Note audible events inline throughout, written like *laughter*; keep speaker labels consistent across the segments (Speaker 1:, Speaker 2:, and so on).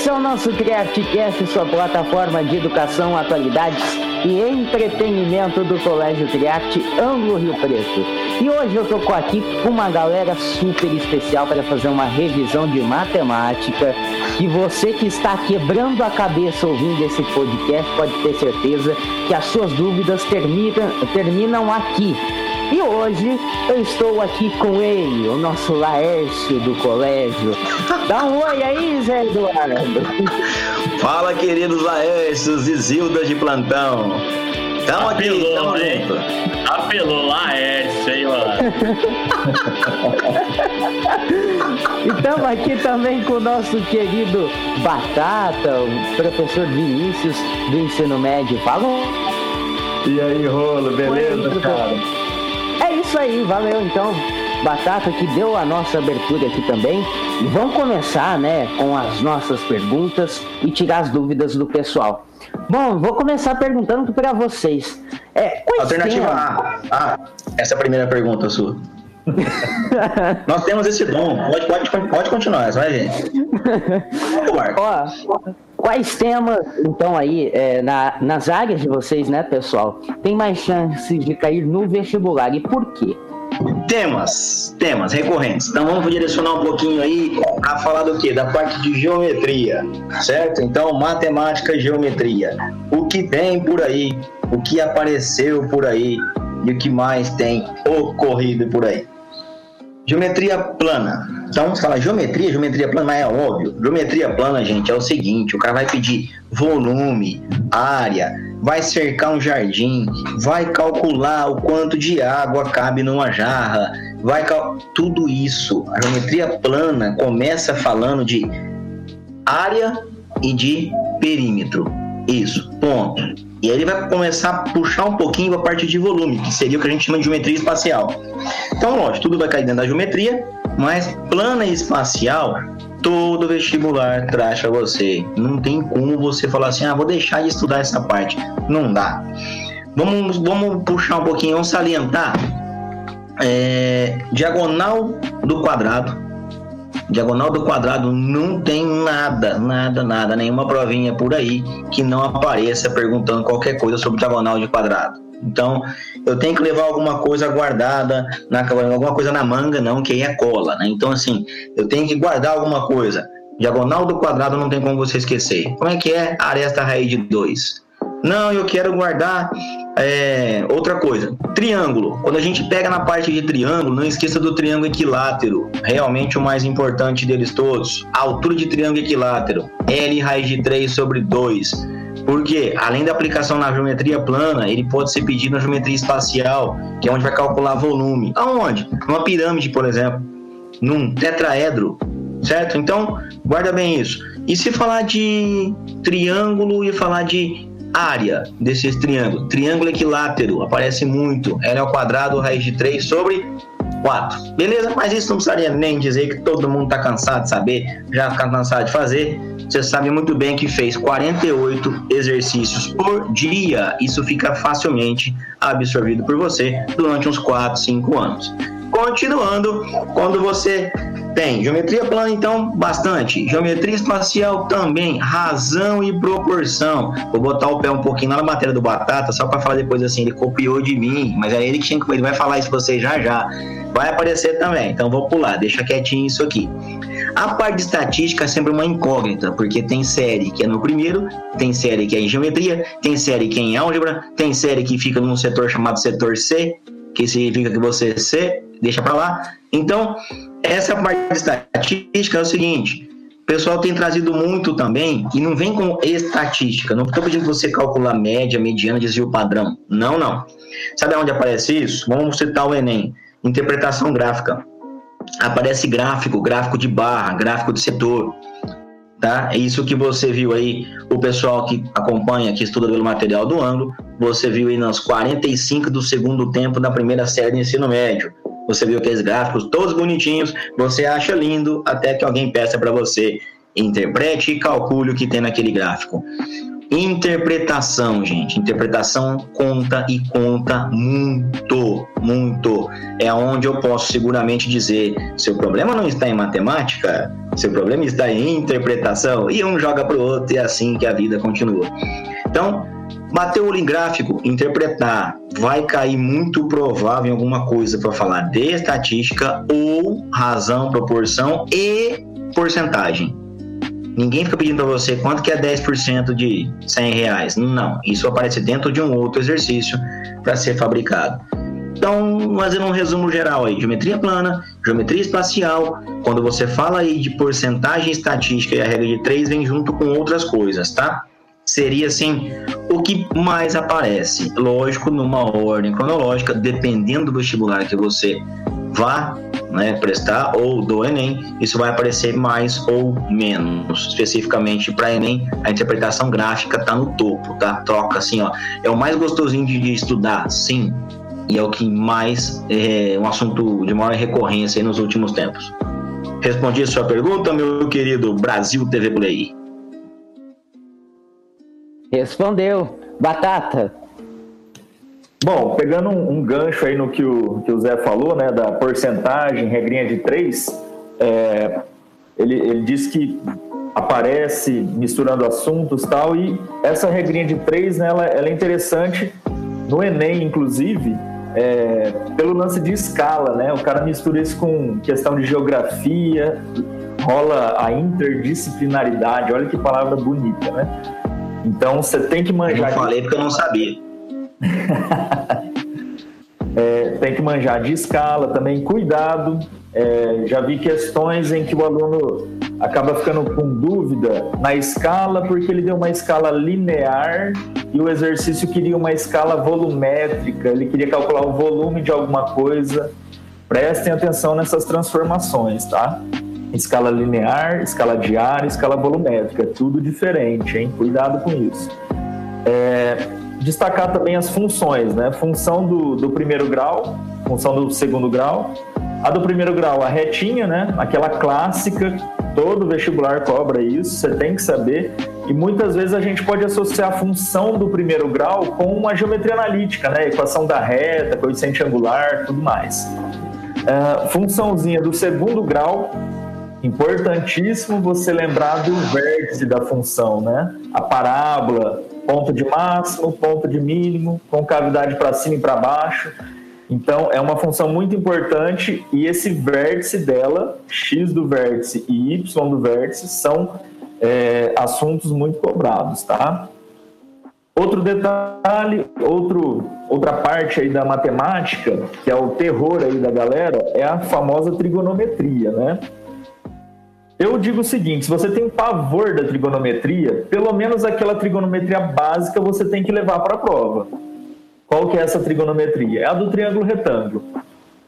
Speaker 1: Esse é o nosso CriarteCast, sua plataforma de educação, atualidades e entretenimento do Colégio Criarte Ângulo Rio Preto. E hoje eu tô aqui com uma galera super especial para fazer uma revisão de matemática. E você que está quebrando a cabeça ouvindo esse podcast pode ter certeza que as suas dúvidas terminam, terminam aqui e hoje eu estou aqui com ele, o nosso Laércio do colégio. Dá um oi aí, Zé Eduardo.
Speaker 2: Fala, queridos Laércios e Zildas de plantão. Tamo
Speaker 3: Apelou,
Speaker 2: aqui, tamo
Speaker 3: hein?
Speaker 2: junto.
Speaker 3: Apelou Laércio, hein, mano?
Speaker 1: E estamos aqui também com o nosso querido Batata, o professor Vinícius do ensino médio. Fala.
Speaker 4: E aí, Rolo, beleza,
Speaker 1: Oi,
Speaker 4: cara?
Speaker 1: É isso aí, valeu então. Batata que deu a nossa abertura aqui também. E vamos começar, né, com as nossas perguntas e tirar as dúvidas do pessoal. Bom, vou começar perguntando para vocês. É,
Speaker 2: Alternativa
Speaker 1: temas-
Speaker 2: A. Ah, essa é a primeira pergunta sua. *laughs* Nós temos esse dom. Pode, pode, pode continuar, vai Marco.
Speaker 1: Ó, quais temas, então, aí, é, na- nas áreas de vocês, né, pessoal, tem mais chances de cair no vestibular e por quê?
Speaker 2: Temas, temas recorrentes. Então vamos direcionar um pouquinho aí a falar do quê? Da parte de geometria, certo? Então, matemática e geometria. O que tem por aí, o que apareceu por aí e o que mais tem ocorrido por aí. Geometria plana. Então, você fala geometria, geometria plana, mas é óbvio. Geometria plana, gente, é o seguinte: o cara vai pedir volume, área, vai cercar um jardim, vai calcular o quanto de água cabe numa jarra, vai cal... tudo isso. A geometria plana começa falando de área e de perímetro. Isso, ponto. E aí ele vai começar a puxar um pouquinho a parte de volume, que seria o que a gente chama de geometria espacial. Então, lógico, tudo vai cair dentro da geometria, mas plana espacial, todo vestibular traz para você. Não tem como você falar assim, ah, vou deixar de estudar essa parte. Não dá. Vamos, vamos puxar um pouquinho, vamos salientar. É, diagonal do quadrado. Diagonal do quadrado não tem nada, nada, nada, nenhuma provinha por aí que não apareça perguntando qualquer coisa sobre diagonal de quadrado. Então, eu tenho que levar alguma coisa guardada, na, alguma coisa na manga, não, que aí é cola, né? Então, assim, eu tenho que guardar alguma coisa. Diagonal do quadrado não tem como você esquecer. Como é que é aresta raiz de 2? Não, eu quero guardar é, outra coisa. Triângulo. Quando a gente pega na parte de triângulo, não esqueça do triângulo equilátero. Realmente o mais importante deles todos. A altura de triângulo equilátero. L raiz de 3 sobre 2. Porque, além da aplicação na geometria plana, ele pode ser pedido na geometria espacial, que é onde vai calcular volume. Aonde? Numa pirâmide, por exemplo. Num tetraedro. Certo? Então, guarda bem isso. E se falar de triângulo e falar de área desses triângulos? Triângulo equilátero, aparece muito. L ao quadrado, raiz de 3 sobre 4. Beleza? Mas isso não precisaria nem dizer que todo mundo está cansado de saber, já fica cansado de fazer. Você sabe muito bem que fez 48 exercícios por dia. Isso fica facilmente absorvido por você durante uns 4, 5 anos. Continuando, quando você tem geometria plana, então, bastante. Geometria espacial também, razão e proporção. Vou botar o pé um pouquinho lá na matéria do Batata, só para falar depois assim, ele copiou de mim, mas é ele que tinha que. Ele vai falar isso pra vocês já já. Vai aparecer também, então vou pular, deixa quietinho isso aqui. A parte de estatística é sempre uma incógnita, porque tem série que é no primeiro, tem série que é em geometria, tem série que é em álgebra, tem série que fica num setor chamado setor C, que significa que você C, deixa pra lá. Então, essa parte de estatística é o seguinte: o pessoal tem trazido muito também, e não vem com estatística. Não estou pedindo você calcular média, mediana, desvio padrão. Não, não. Sabe onde aparece isso? Vamos citar o Enem: interpretação gráfica. Aparece gráfico, gráfico de barra, gráfico de setor. Tá? É isso que você viu aí, o pessoal que acompanha, que estuda pelo material do ângulo, você viu aí nos 45 do segundo tempo da primeira série de ensino médio. Você viu aqueles gráficos todos bonitinhos, você acha lindo, até que alguém peça para você interprete e calcule o que tem naquele gráfico. Interpretação, gente. Interpretação conta e conta muito, muito. É onde eu posso seguramente dizer: seu problema não está em matemática, Seu problema está em interpretação. E um joga para o outro e é assim que a vida continua. Então, bater o olho em gráfico, interpretar, vai cair muito provável em alguma coisa para falar de estatística ou razão, proporção e porcentagem. Ninguém fica pedindo para você quanto que é 10% de 100 reais. Não, isso aparece dentro de um outro exercício para ser fabricado. Então, fazendo um resumo geral aí, geometria plana, geometria espacial, quando você fala aí de porcentagem estatística e a regra de 3 vem junto com outras coisas, tá? Seria assim, o que mais aparece, lógico, numa ordem cronológica, dependendo do vestibular que você vá né, prestar ou do Enem, isso vai aparecer mais ou menos. Especificamente para Enem, a interpretação gráfica está no topo, tá? Troca assim, ó. É o mais gostosinho de, de estudar, sim, e é o que mais é um assunto de maior recorrência nos últimos tempos. Respondi a sua pergunta, meu querido Brasil TV Play.
Speaker 1: Respondeu. Batata,
Speaker 4: Bom, pegando um, um, gancho aí no que o, que o Zé falou, né, da porcentagem, regrinha de três, é, ele, ele disse que aparece misturando assuntos tal, e essa regrinha de três, né, ela, ela é interessante no Enem, inclusive, é, pelo lance de escala, né, o cara mistura isso com questão de geografia, rola a interdisciplinaridade, olha que palavra bonita, né? Então você tem que manjar.
Speaker 2: Eu falei porque eu não sabia. *laughs*
Speaker 4: é, tem que manjar de escala também, cuidado. É, já vi questões em que o aluno acaba ficando com dúvida na escala porque ele deu uma escala linear e o exercício queria uma escala volumétrica, ele queria calcular o volume de alguma coisa. Prestem atenção nessas transformações, tá? Escala linear, escala diária, escala volumétrica, tudo diferente, hein? Cuidado com isso. É, destacar também as funções, né? Função do, do primeiro grau, função do segundo grau. A do primeiro grau, a retinha, né? Aquela clássica, todo vestibular cobra isso, você tem que saber. E muitas vezes a gente pode associar a função do primeiro grau com uma geometria analítica, né? Equação da reta, coeficiente angular, tudo mais. Uh, funçãozinha do segundo grau, importantíssimo você lembrar do vértice da função, né? A parábola, ponto de máximo, ponto de mínimo, com cavidade para cima e para baixo. Então, é uma função muito importante e esse vértice dela, x do vértice e y do vértice, são é, assuntos muito cobrados, tá? Outro detalhe, outro, outra parte aí da matemática, que é o terror aí da galera, é a famosa trigonometria, né? Eu digo o seguinte: se você tem pavor da trigonometria, pelo menos aquela trigonometria básica você tem que levar para a prova. Qual que é essa trigonometria? É a do triângulo retângulo.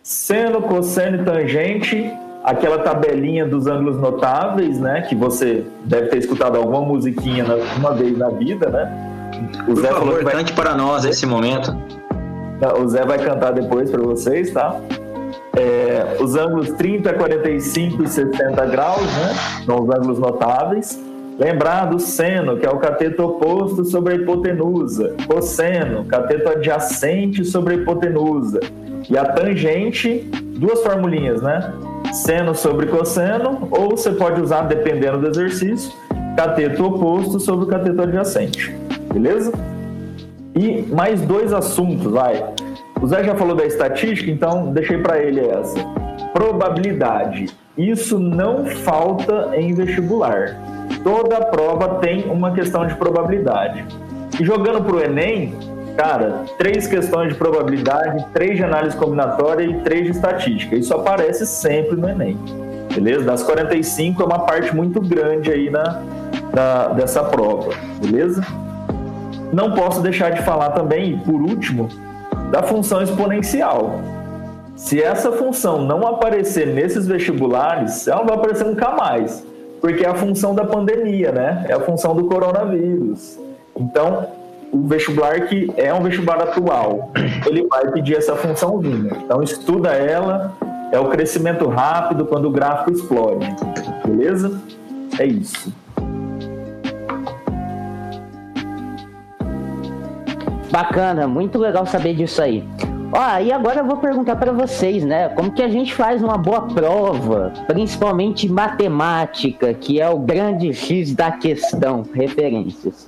Speaker 4: Seno, cosseno e tangente, aquela tabelinha dos ângulos notáveis, né? Que você deve ter escutado alguma musiquinha uma vez na vida, né?
Speaker 2: O Por Zé favor, importante vai... para nós esse momento.
Speaker 4: O Zé vai cantar depois para vocês, tá? É, os ângulos 30, 45 e 60 graus, né? São os ângulos notáveis. Lembrar do seno, que é o cateto oposto sobre a hipotenusa. Cosseno, cateto adjacente sobre a hipotenusa. E a tangente, duas formulinhas, né? Seno sobre cosseno, ou você pode usar, dependendo do exercício, cateto oposto sobre o cateto adjacente. Beleza? E mais dois assuntos, vai. O Zé já falou da estatística, então deixei para ele essa. Probabilidade. Isso não falta em vestibular. Toda prova tem uma questão de probabilidade. E jogando para o Enem, cara, três questões de probabilidade, três de análise combinatória e três de estatística. Isso aparece sempre no Enem. Beleza? Das 45 é uma parte muito grande aí na, dessa prova. Beleza? Não posso deixar de falar também, por último, da função exponencial. Se essa função não aparecer nesses vestibulares, ela não vai aparecer nunca mais, porque é a função da pandemia, né? É a função do coronavírus. Então, o vestibular que é um vestibular atual, ele vai pedir essa funçãozinha. Então, estuda ela, é o crescimento rápido quando o gráfico explode. Beleza? É isso.
Speaker 1: Bacana, muito legal saber disso aí. Ó, e agora eu vou perguntar para vocês, né? Como que a gente faz uma boa prova, principalmente matemática, que é o grande X da questão, referências.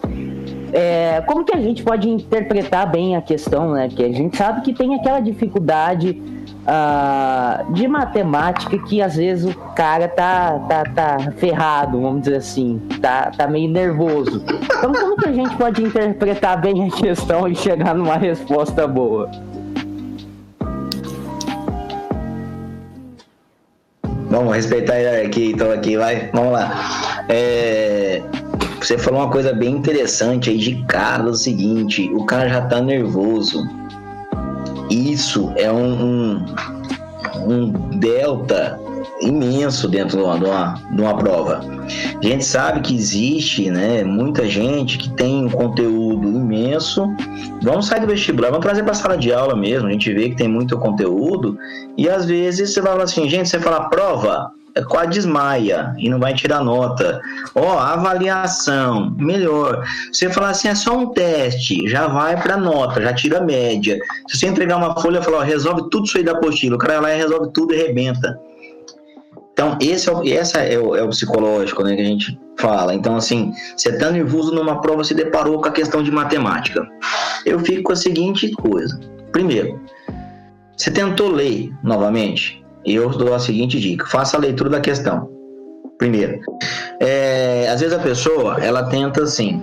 Speaker 1: É, como que a gente pode interpretar bem a questão, né? Que a gente sabe que tem aquela dificuldade uh, de matemática que às vezes o cara tá, tá, tá ferrado, vamos dizer assim, tá, tá meio nervoso. Então como que a gente pode interpretar bem a questão e chegar numa resposta boa?
Speaker 2: Vamos respeitar a hierarquia então aqui, vai. Vamos lá. É, você falou uma coisa bem interessante aí de cara, o seguinte, o cara já tá nervoso. Isso é um, um, um delta imenso dentro de uma, de, uma, de uma prova. A gente sabe que existe né, muita gente que tem um conteúdo imenso. Vamos sair do vestibular, vamos trazer para a sala de aula mesmo. A gente vê que tem muito conteúdo e às vezes você vai falar assim, gente, você fala prova, quase desmaia e não vai tirar nota. Ó, oh, avaliação, melhor. Você falar assim, é só um teste, já vai para nota, já tira a média. Se você entregar uma folha e falar, ó, resolve tudo isso aí da apostila, o cara lá resolve tudo e arrebenta. Então, esse é o, essa é o, é o psicológico né, que a gente fala. Então, assim, você está nervoso numa prova, se deparou com a questão de matemática. Eu fico com a seguinte coisa. Primeiro, você tentou ler novamente? Eu dou a seguinte dica: faça a leitura da questão. Primeiro, é, às vezes a pessoa ela tenta assim,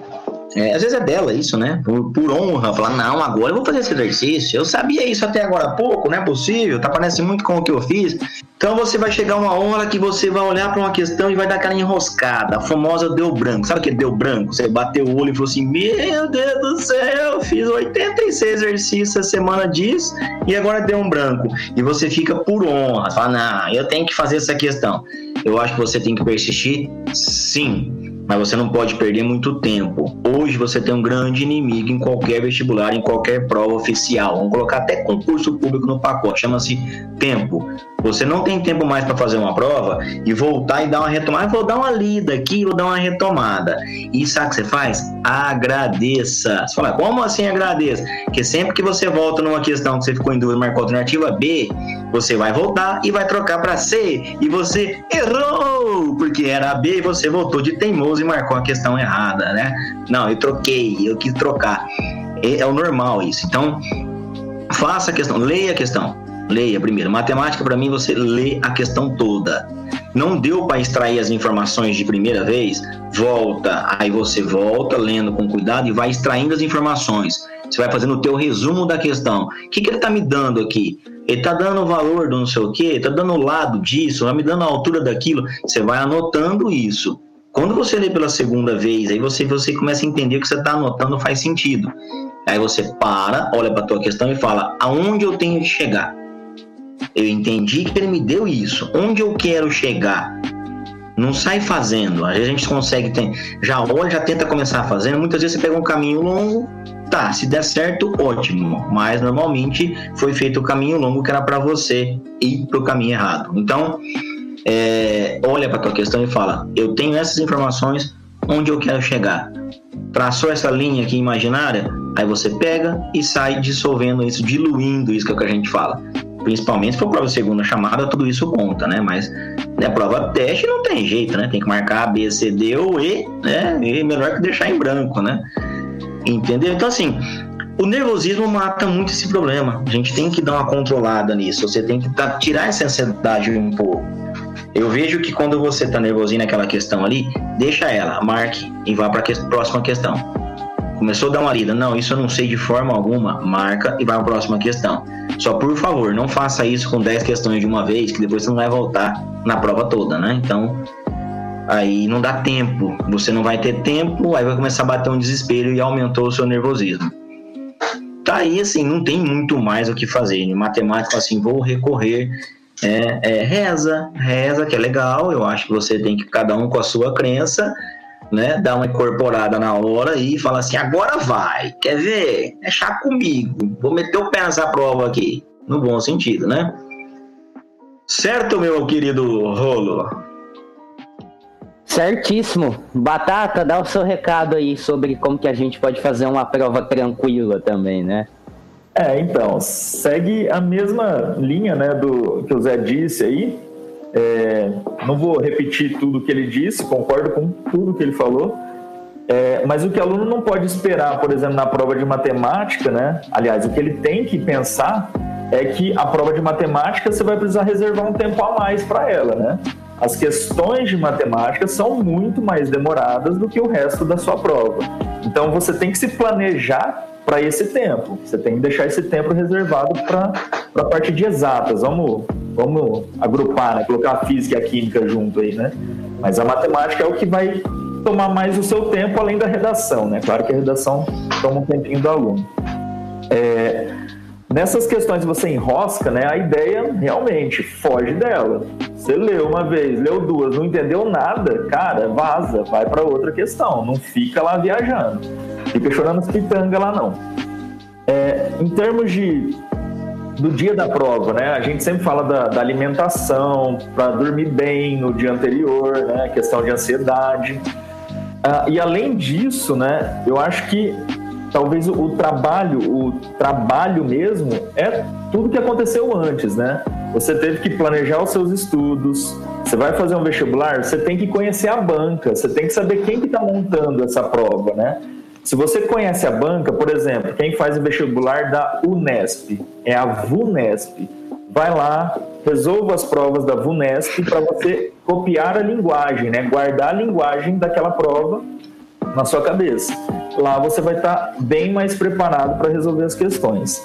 Speaker 2: é, às vezes é dela isso, né? Por, por, honra, falar, não, agora eu vou fazer esse exercício. Eu sabia isso até agora há pouco, não é possível, tá parece muito com o que eu fiz. Então você vai chegar uma hora que você vai olhar para uma questão e vai dar aquela enroscada, a famosa deu branco. Sabe o que deu branco? Você bateu o olho e falou assim: Meu Deus do céu, fiz 86 exercícios essa semana disso e agora deu um branco. E você fica por honra, fala, não, eu tenho que fazer essa questão. Eu acho que você tem que persistir, sim mas você não pode perder muito tempo. Hoje você tem um grande inimigo em qualquer vestibular, em qualquer prova oficial. Vamos colocar até concurso público no pacote, chama-se tempo. Você não tem tempo mais para fazer uma prova e voltar e dar uma retomada. Vou dar uma lida aqui, vou dar uma retomada. E sabe o que você faz? Agradeça. Você fala, como assim agradeça? Porque sempre que você volta numa questão que você ficou em dúvida, marcou alternativa B, você vai voltar e vai trocar para C. E você errou, porque era B e você voltou de teimoso e marcou a questão errada, né? Não, eu troquei, eu quis trocar. É, é o normal isso. Então, faça a questão, leia a questão Leia primeiro. Matemática, para mim, você lê a questão toda. Não deu para extrair as informações de primeira vez? Volta. Aí você volta, lendo com cuidado e vai extraindo as informações. Você vai fazendo o teu resumo da questão. O que, que ele está me dando aqui? Ele está dando o valor do não sei o quê, está dando o lado disso, vai me dando a altura daquilo. Você vai anotando isso. Quando você lê pela segunda vez, aí você, você começa a entender o que você está anotando faz sentido. Aí você para, olha para a tua questão e fala: aonde eu tenho que chegar? Eu entendi que ele me deu isso. Onde eu quero chegar? Não sai fazendo. Às vezes a gente consegue, tem, já olha, já tenta começar fazendo. Muitas vezes você pega um caminho longo, tá, se der certo, ótimo. Mas normalmente foi feito o caminho longo que era para você ir para o caminho errado. Então, é, olha para tua questão e fala: eu tenho essas informações, onde eu quero chegar? Traçou essa linha aqui imaginária, aí você pega e sai dissolvendo isso, diluindo isso que é o que a gente fala principalmente se for prova segunda chamada, tudo isso conta, né? Mas né, prova teste não tem jeito, né? Tem que marcar A, B, C, D ou E, né? E melhor que deixar em branco, né? Entendeu? Então, assim, o nervosismo mata muito esse problema. A gente tem que dar uma controlada nisso. Você tem que tá, tirar essa ansiedade um pouco. Eu vejo que quando você tá nervosinho naquela questão ali, deixa ela, marque e vá para a que, próxima questão. Começou a dar uma lida, não, isso eu não sei de forma alguma, marca e vai para a próxima questão. Só por favor, não faça isso com 10 questões de uma vez, que depois você não vai voltar na prova toda, né? Então, aí não dá tempo, você não vai ter tempo, aí vai começar a bater um desespero e aumentou o seu nervosismo. Tá aí, assim, não tem muito mais o que fazer. Em matemática, assim, vou recorrer é, é, reza, reza, que é legal. Eu acho que você tem que, cada um com a sua crença, né? Dar uma incorporada na hora e falar assim: agora vai, quer ver? É chá comigo, vou meter o pé nessa prova aqui, no bom sentido, né? Certo, meu querido Rolo?
Speaker 1: Certíssimo. Batata, dá o seu recado aí sobre como que a gente pode fazer uma prova tranquila também, né?
Speaker 4: É, então, segue a mesma linha né, do que o Zé disse aí. É, não vou repetir tudo que ele disse, concordo com tudo que ele falou. É, mas o que o aluno não pode esperar, por exemplo, na prova de matemática, né? Aliás, o que ele tem que pensar é que a prova de matemática você vai precisar reservar um tempo a mais para ela, né? As questões de matemática são muito mais demoradas do que o resto da sua prova. Então você tem que se planejar para esse tempo. Você tem que deixar esse tempo reservado para a parte de exatas. Vamos, vamos agrupar, né? colocar a física e a química junto aí, né? Mas a matemática é o que vai tomar mais o seu tempo além da redação, né? Claro que a redação toma um tempinho do aluno. É, nessas questões você enrosca, né? A ideia realmente foge dela. Você leu uma vez, leu duas, não entendeu nada, cara, vaza, vai para outra questão. Não fica lá viajando, fica chorando as pitangas lá não. É, em termos de do dia da prova, né? A gente sempre fala da, da alimentação, para dormir bem no dia anterior, né? Questão de ansiedade. Uh, e além disso, né, eu acho que talvez o, o, trabalho, o trabalho mesmo é tudo que aconteceu antes, né? Você teve que planejar os seus estudos. Você vai fazer um vestibular, você tem que conhecer a banca, você tem que saber quem que está montando essa prova, né? Se você conhece a banca, por exemplo, quem faz o vestibular da Unesp é a VUNESP vai lá, resolva as provas da VUNESP para você copiar a linguagem, né? guardar a linguagem daquela prova na sua cabeça. Lá você vai estar tá bem mais preparado para resolver as questões.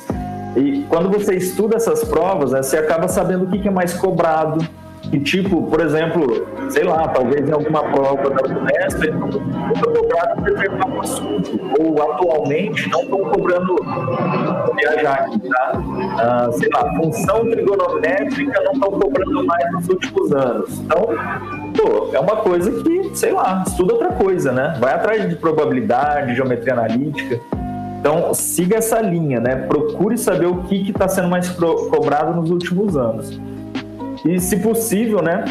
Speaker 4: E quando você estuda essas provas, né, você acaba sabendo o que, que é mais cobrado, que tipo, por exemplo, sei lá, talvez em alguma prova da Unesp estão cobrado determinado assunto, ou atualmente não estão cobrando, viajar aqui, tá? Ah, sei lá, função trigonométrica não estão cobrando mais nos últimos anos. Então, pô, é uma coisa que, sei lá, estuda outra coisa, né? Vai atrás de probabilidade, geometria analítica. Então, siga essa linha, né? Procure saber o que está sendo mais cobrado nos últimos anos. E, se possível, né,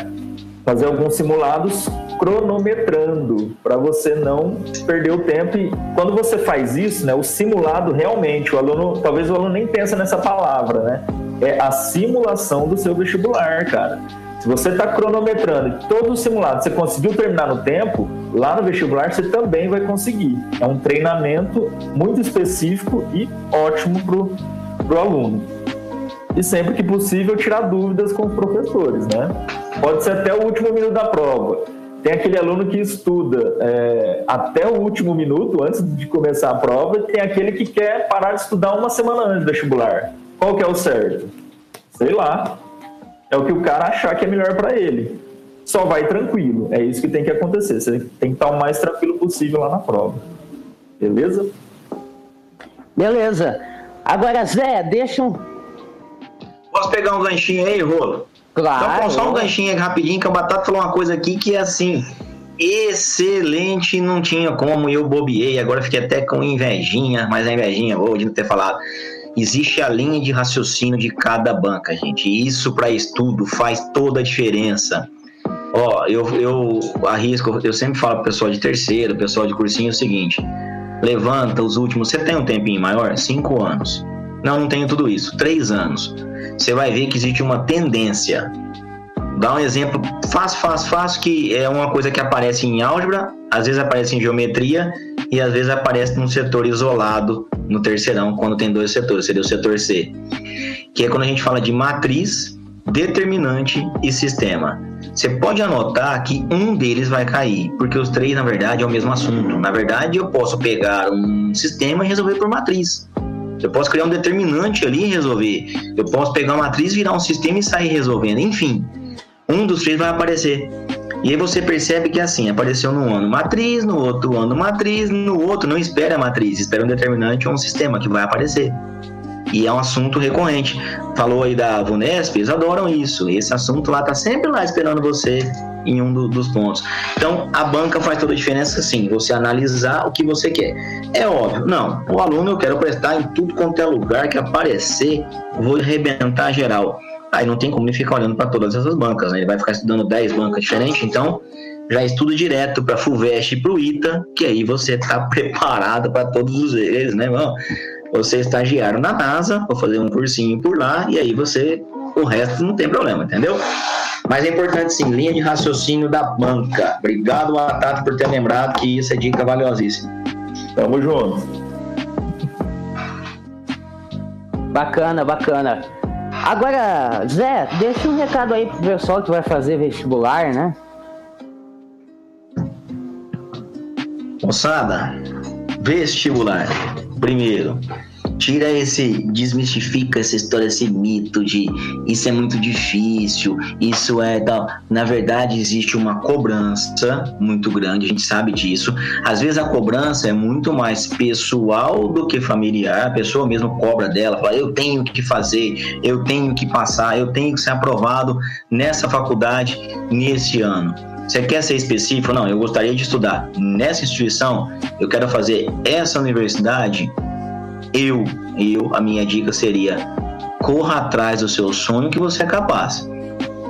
Speaker 4: fazer alguns simulados cronometrando para você não perder o tempo. E quando você faz isso, né, o simulado realmente, o aluno, talvez o aluno nem pensa nessa palavra, né? É a simulação do seu vestibular, cara. Se você está cronometrando todo o simulado, você conseguiu terminar no tempo, lá no vestibular você também vai conseguir. É um treinamento muito específico e ótimo para o aluno e sempre que possível tirar dúvidas com os professores, né? Pode ser até o último minuto da prova. Tem aquele aluno que estuda é, até o último minuto, antes de começar a prova, e tem aquele que quer parar de estudar uma semana antes do vestibular. Qual que é o certo? Sei lá. É o que o cara achar que é melhor para ele. Só vai tranquilo. É isso que tem que acontecer. Você tem que estar o mais tranquilo possível lá na prova. Beleza?
Speaker 1: Beleza. Agora, Zé, deixa um
Speaker 2: Posso pegar um ganchinho aí, Rolo?
Speaker 1: Claro.
Speaker 2: Então, só um ganchinho aí rapidinho, que a Batata falou uma coisa aqui que é assim, excelente, não tinha como, eu bobiei, agora fiquei até com invejinha, mas a invejinha, vou de não ter falado. Existe a linha de raciocínio de cada banca, gente. Isso para estudo faz toda a diferença. Ó, eu, eu arrisco, eu sempre falo pro pessoal de terceiro, pessoal de cursinho o seguinte: levanta os últimos. Você tem um tempinho maior? Cinco anos. Não, não tenho tudo isso. Três anos você vai ver que existe uma tendência. Dá um exemplo fácil, fácil, fácil, que é uma coisa que aparece em álgebra, às vezes aparece em geometria e às vezes aparece num setor isolado no terceirão, quando tem dois setores, seria o setor C. Que é quando a gente fala de matriz, determinante e sistema. Você pode anotar que um deles vai cair, porque os três, na verdade, é o mesmo assunto. Na verdade, eu posso pegar um sistema e resolver por matriz. Eu posso criar um determinante ali e resolver. Eu posso pegar uma matriz, virar um sistema e sair resolvendo. Enfim, um dos três vai aparecer. E aí você percebe que assim, apareceu num ano matriz, no outro ano matriz, no outro não espera a matriz, espera um determinante ou um sistema que vai aparecer. E é um assunto recorrente. Falou aí da Vunesp, eles adoram isso. Esse assunto lá tá sempre lá esperando você em um do, dos pontos. Então, a banca faz toda a diferença, sim, você analisar o que você quer. É óbvio, não, o aluno eu quero prestar em tudo quanto é lugar que aparecer, vou arrebentar geral. Aí não tem como ele ficar olhando para todas essas bancas, né? ele vai ficar estudando 10 bancas diferentes, então já estuda direto para FUVEST e para o ITA, que aí você está *laughs* preparado para todos eles, né, irmão? você é estagiário na NASA, vou fazer um cursinho por lá, e aí você, o resto não tem problema, entendeu? Mas é importante sim, linha de raciocínio da banca. Obrigado, Batata, por ter lembrado que isso é dica valiosíssima.
Speaker 4: Tamo junto.
Speaker 1: Bacana, bacana. Agora, Zé, deixa um recado aí pro pessoal que vai fazer vestibular, né?
Speaker 2: Moçada, vestibular. Primeiro, tira esse, desmistifica essa história, esse mito de isso é muito difícil, isso é tal. Na verdade, existe uma cobrança muito grande, a gente sabe disso. Às vezes a cobrança é muito mais pessoal do que familiar, a pessoa mesmo cobra dela, fala, eu tenho que fazer, eu tenho que passar, eu tenho que ser aprovado nessa faculdade nesse ano. Você quer ser específico? Não, eu gostaria de estudar nessa instituição, eu quero fazer essa universidade. Eu, eu, a minha dica seria: corra atrás do seu sonho que você é capaz.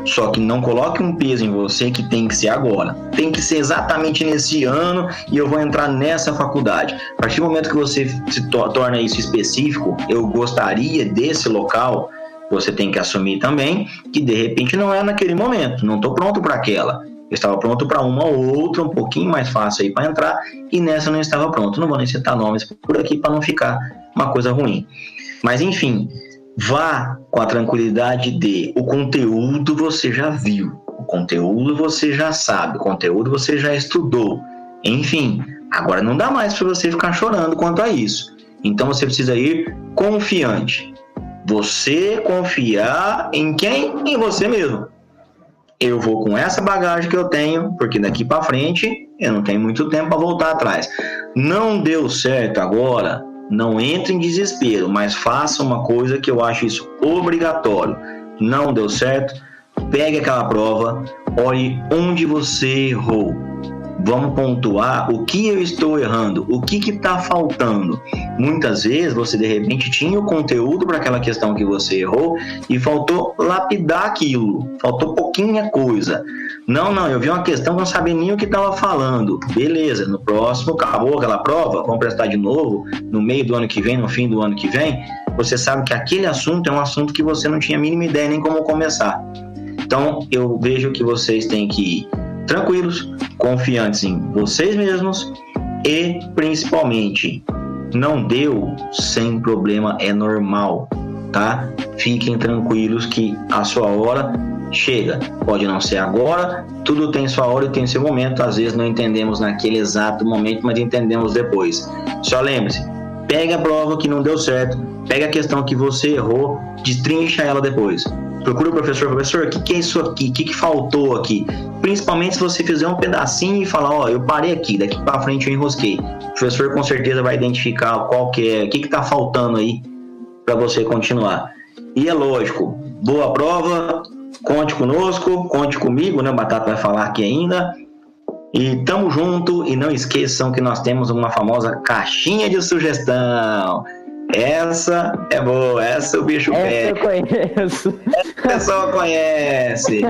Speaker 2: Só que não coloque um peso em você que tem que ser agora. Tem que ser exatamente nesse ano e eu vou entrar nessa faculdade. A partir do momento que você se to torna isso específico, eu gostaria desse local, você tem que assumir também que de repente não é naquele momento, não estou pronto para aquela. Eu estava pronto para uma ou outra, um pouquinho mais fácil aí para entrar, e nessa eu não estava pronto. Não vou nem citar nomes por aqui para não ficar uma coisa ruim. Mas enfim, vá com a tranquilidade de o conteúdo você já viu, o conteúdo você já sabe, o conteúdo você já estudou. Enfim, agora não dá mais para você ficar chorando quanto a isso. Então você precisa ir confiante. Você confiar em quem? Em você mesmo eu vou com essa bagagem que eu tenho, porque daqui para frente eu não tenho muito tempo para voltar atrás. Não deu certo agora, não entre em desespero, mas faça uma coisa que eu acho isso obrigatório. Não deu certo, pegue aquela prova, olhe onde você errou Vamos pontuar o que eu estou errando, o que está faltando. Muitas vezes você de repente tinha o conteúdo para aquela questão que você errou e faltou lapidar aquilo, faltou pouquinha coisa. Não, não, eu vi uma questão que não sabia nem o que estava falando. Beleza, no próximo acabou aquela prova, vamos prestar de novo no meio do ano que vem, no fim do ano que vem. Você sabe que aquele assunto é um assunto que você não tinha a mínima ideia nem como começar. Então, eu vejo que vocês têm que tranquilos, confiantes em vocês mesmos e principalmente não deu sem problema, é normal, tá? Fiquem tranquilos que a sua hora chega. Pode não ser agora, tudo tem sua hora e tem seu momento. Às vezes não entendemos naquele exato momento, mas entendemos depois. Só lembre-se, pega a prova que não deu certo, pega a questão que você errou, destrincha ela depois procura o professor, professor, o que, que é isso aqui? O que, que faltou aqui? Principalmente se você fizer um pedacinho e falar, ó, eu parei aqui, daqui para frente eu enrosquei. O professor com certeza vai identificar qual que é, o que, que tá faltando aí para você continuar. E é lógico, boa prova, conte conosco, conte comigo, né? O Batata vai falar aqui ainda. E tamo junto e não esqueçam que nós temos uma famosa caixinha de sugestão. Essa é boa, essa o bicho
Speaker 1: essa
Speaker 2: pega.
Speaker 1: eu conheço.
Speaker 2: Essa pessoa conhece.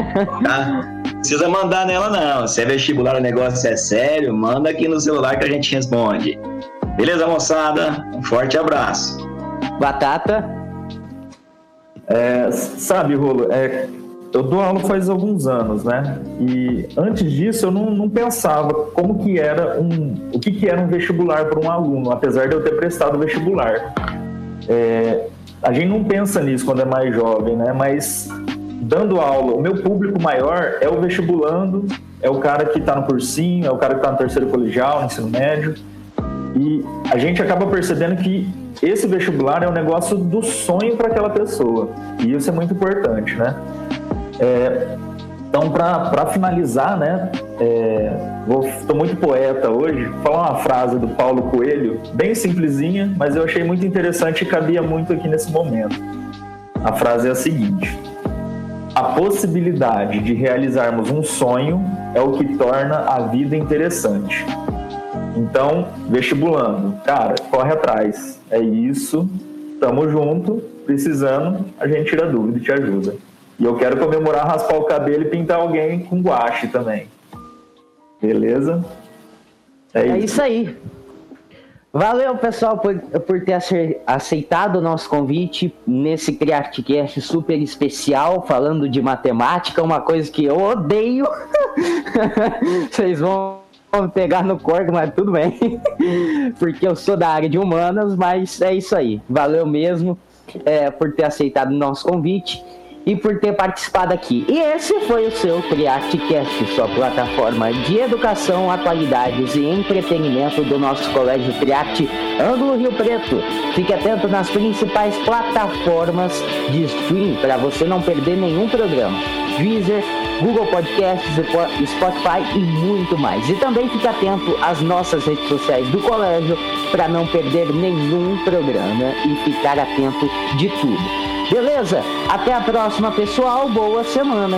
Speaker 2: Tá? Precisa mandar nela, não. Se é vestibular, o negócio é sério, manda aqui no celular que a gente responde. Beleza, moçada? Um forte abraço.
Speaker 1: Batata.
Speaker 4: É, sabe, Rolo, é, eu dou aula faz alguns anos, né? E antes disso eu não, não pensava como que era um, o que, que era um vestibular para um aluno, apesar de eu ter prestado vestibular. É, a gente não pensa nisso quando é mais jovem, né? Mas dando aula, o meu público maior é o vestibulando, é o cara que está no cursinho, é o cara que está no terceiro colegial, no ensino médio. E a gente acaba percebendo que esse vestibular é um negócio do sonho para aquela pessoa. E isso é muito importante, né? É, então, para finalizar, né, estou é, muito poeta hoje, vou falar uma frase do Paulo Coelho, bem simplesinha, mas eu achei muito interessante e cabia muito aqui nesse momento. A frase é a seguinte: A possibilidade de realizarmos um sonho é o que torna a vida interessante. Então, vestibulando, cara, corre atrás. É isso, tamo junto, precisando, a gente tira dúvida e te ajuda. E eu quero comemorar, raspar o cabelo e pintar alguém com guache também. Beleza?
Speaker 1: É, é isso. aí. Valeu, pessoal, por, por ter aceitado o nosso convite nesse CreateCast super especial, falando de matemática, uma coisa que eu odeio. *laughs* Vocês vão pegar no corpo, mas tudo bem. *laughs* Porque eu sou da área de humanas, mas é isso aí. Valeu mesmo é, por ter aceitado o nosso convite e por ter participado aqui. E esse foi o seu CriArteCast, sua plataforma de educação, atualidades e entretenimento do nosso Colégio Criarte Ângulo Rio Preto. Fique atento nas principais plataformas de stream para você não perder nenhum programa. Deezer, Google Podcasts, Spotify e muito mais. E também fique atento às nossas redes sociais do colégio para não perder nenhum programa e ficar atento de tudo. Beleza? Até a próxima, pessoal. Boa semana.